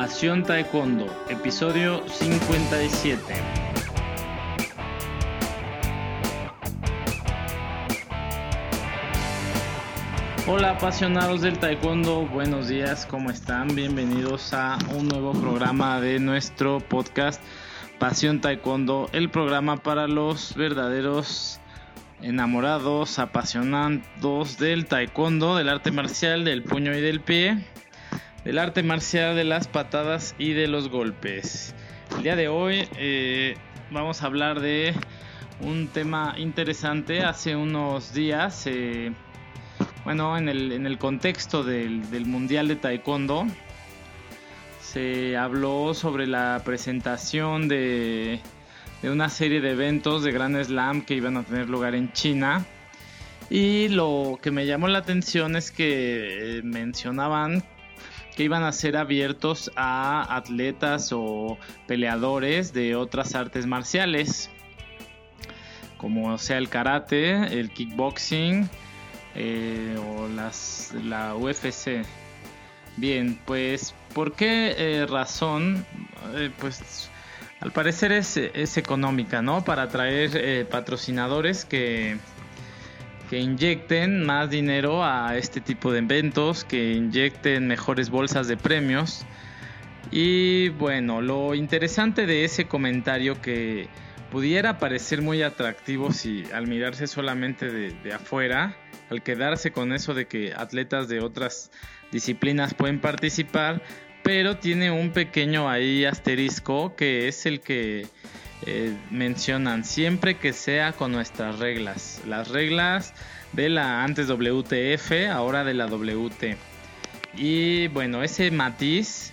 Pasión Taekwondo, episodio 57. Hola apasionados del Taekwondo, buenos días, ¿cómo están? Bienvenidos a un nuevo programa de nuestro podcast Pasión Taekwondo, el programa para los verdaderos enamorados, apasionados del Taekwondo, del arte marcial, del puño y del pie del arte marcial de las patadas y de los golpes. El día de hoy eh, vamos a hablar de un tema interesante. Hace unos días, eh, bueno, en el, en el contexto del, del, Mundial de Taekwondo, se habló sobre la presentación de, de una serie de eventos de Grand Slam que iban a tener lugar en China. Y lo que me llamó la atención es que eh, mencionaban que iban a ser abiertos a atletas o peleadores de otras artes marciales, como sea el karate, el kickboxing eh, o las, la UFC. Bien, pues, ¿por qué eh, razón? Eh, pues, al parecer es, es, económica, ¿no? Para atraer patrocinadores que que inyecten más dinero a este tipo de eventos, que inyecten mejores bolsas de premios. Y bueno, lo interesante de ese comentario que pudiera parecer muy atractivo si al mirarse solamente de, afuera, al quedarse con eso de que atletas de otras disciplinas pueden participar, pero tiene un pequeño ahí asterisco que es el que eh, mencionan siempre que sea con nuestras reglas. Las reglas de la antes WTF, ahora de la WT. Y bueno, ese matiz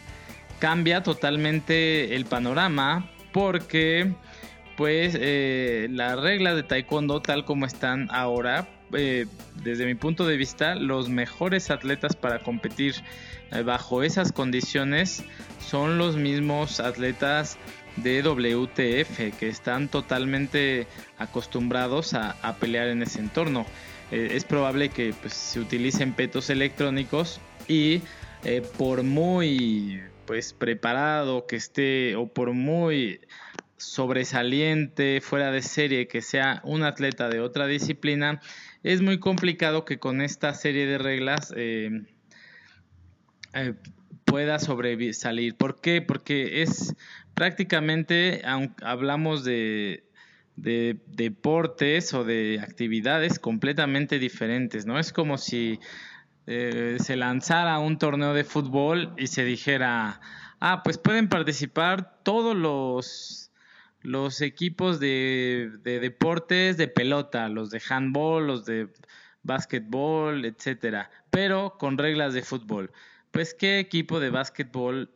cambia totalmente el panorama porque pues eh, las reglas de taekwondo tal como están ahora eh, desde mi punto de vista los mejores atletas para competir bajo esas condiciones son los mismos atletas de WTF que están totalmente acostumbrados a, pelear en ese entorno. Eh, es probable que pues, se utilicen petos electrónicos y eh, por muy pues preparado que esté o por muy sobresaliente, fuera de serie que sea un atleta de otra disciplina, es muy complicado que con esta serie de reglas eh, pueda sobresalir. ¿Por qué? Porque es prácticamente, hablamos de, deportes o de actividades completamente diferentes, ¿no? Es como si eh, se lanzara un torneo de fútbol y se dijera, ah, pues pueden participar todos los, los equipos de, de deportes de pelota, los de handball, los de básquetbol, etcétera, pero con reglas de fútbol. Pues, ¿qué equipo de básquetbol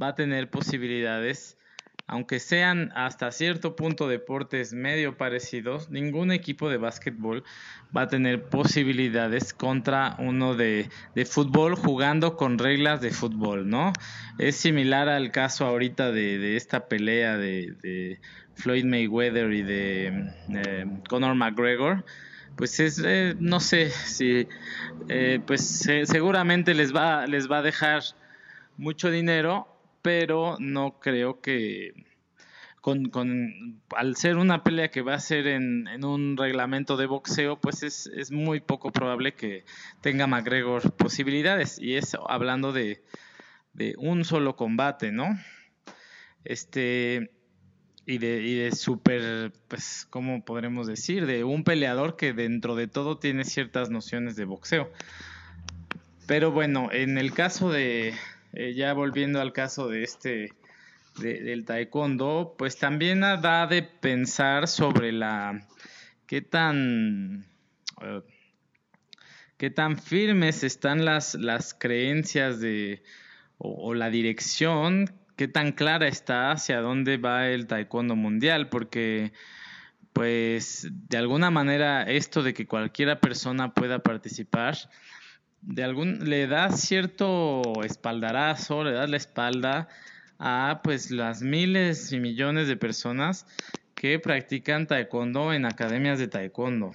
va a tener posibilidades aunque sean hasta cierto punto deportes medio parecidos, ningún equipo de básquetbol va a tener posibilidades contra uno de, fútbol jugando con reglas de fútbol, ¿no? Es similar al caso ahorita de, esta pelea de, Floyd Mayweather y de eh, Conor McGregor. Pues es, eh, no sé si, eh, pues seguramente les va, les va a dejar mucho dinero pero no creo que con, con, al ser una pelea que va a ser en, en un reglamento de boxeo, pues es, es, muy poco probable que tenga McGregor posibilidades. Y eso hablando de, de un solo combate, ¿no? Este, y de, y de súper, pues, ¿cómo podremos decir? De un peleador que dentro de todo tiene ciertas nociones de boxeo. Pero bueno, en el caso de, eh, ya volviendo al caso de este del taekwondo, pues también da de pensar sobre la qué tan eh, qué tan firmes están las, las creencias de o, la dirección, qué tan clara está hacia dónde va el taekwondo mundial, porque pues de alguna manera esto de que cualquiera persona pueda participar de algún le da cierto espaldarazo, le da la espalda a pues las miles y millones de personas que practican taekwondo en academias de taekwondo.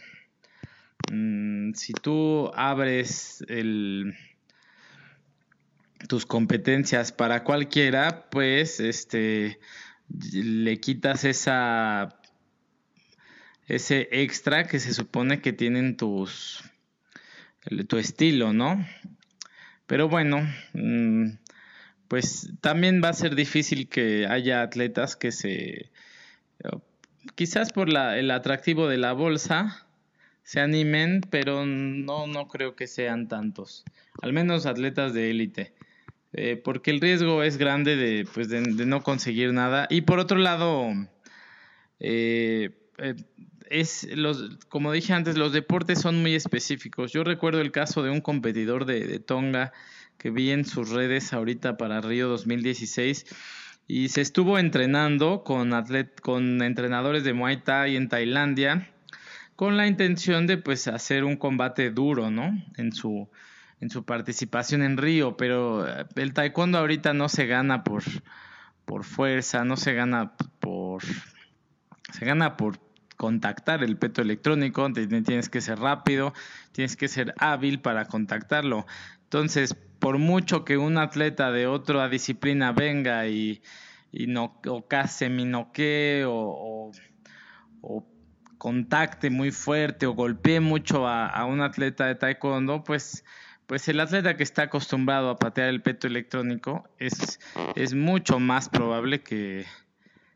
Mm, si tú abres el tus competencias para cualquiera, pues este le quitas esa ese extra que se supone que tienen tus tu estilo, ¿no? Pero bueno, mm, pues también va a ser difícil que haya atletas que se quizás por el atractivo de la bolsa se animen, pero no, no creo que sean tantos, al menos atletas de élite. Eh, porque el riesgo es grande de, pues de, no conseguir nada. Y por otro lado, eh, eh, es los, como dije antes, los deportes son muy específicos. Yo recuerdo el caso de un competidor de, Tonga que vi en sus redes ahorita para Río 2016 y se estuvo entrenando con, atlet con entrenadores de Muay Thai en Tailandia con la intención de pues hacer un combate duro, ¿no? En su en su participación en Río, pero eh, el taekwondo ahorita no se gana por por fuerza, no se gana por se gana por contactar el peto electrónico, tienes que ser rápido, tienes que ser hábil para contactarlo. Entonces, por mucho que un atleta de otra disciplina venga y, y no, o case mi noquee o, o, contacte muy fuerte o golpee mucho a, un atleta de taekwondo, pues, pues el atleta que está acostumbrado a patear el peto electrónico es, es mucho más probable que,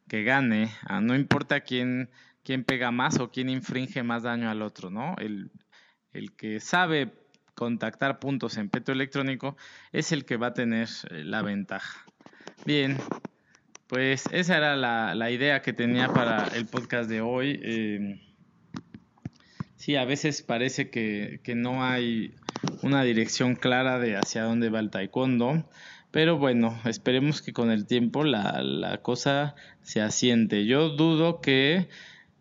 que gane, ah, no importa quién, quién pega más o quién infringe más daño al otro, ¿no? El, el que sabe contactar puntos en peto electrónico es el que va a tener eh, la ventaja. Bien, pues esa era la, idea que tenía para el podcast de hoy. Eh, sí, a veces parece que, no hay una dirección clara de hacia dónde va el taekwondo. Pero bueno, esperemos que con el tiempo la, cosa se asiente. Yo dudo que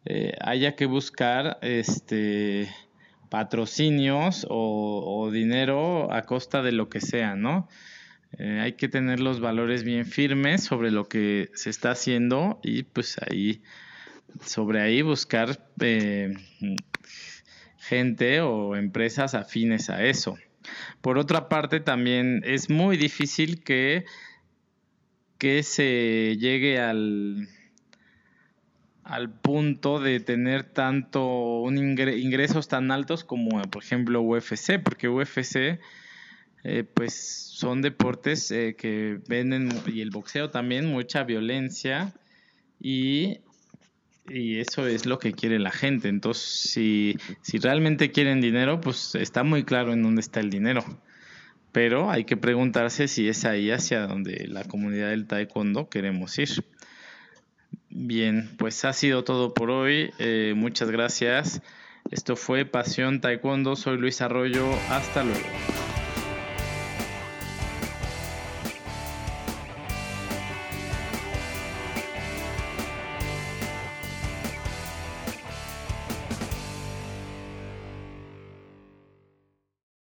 eh, haya que buscar este patrocinios o, dinero a costa de lo que sea, ¿no? Eh, hay que tener los valores bien firmes sobre lo que se está haciendo y pues ahí, sobre ahí buscar eh, gente o empresas afines a eso. Por otra parte, también es muy difícil que, que se llegue al al punto de tener tanto un ingresos tan altos como por ejemplo UFC, porque UFC eh, pues son deportes eh, que venden y el boxeo también mucha violencia y, y eso es lo que quiere la gente. Entonces, si, si realmente quieren dinero, pues está muy claro en dónde está el dinero. Pero hay que preguntarse si es ahí hacia donde la comunidad del taekwondo queremos ir. Bien, pues ha sido todo por hoy. Eh, muchas gracias. Esto fue Pasión Taekwondo. Soy Luis Arroyo. Hasta luego.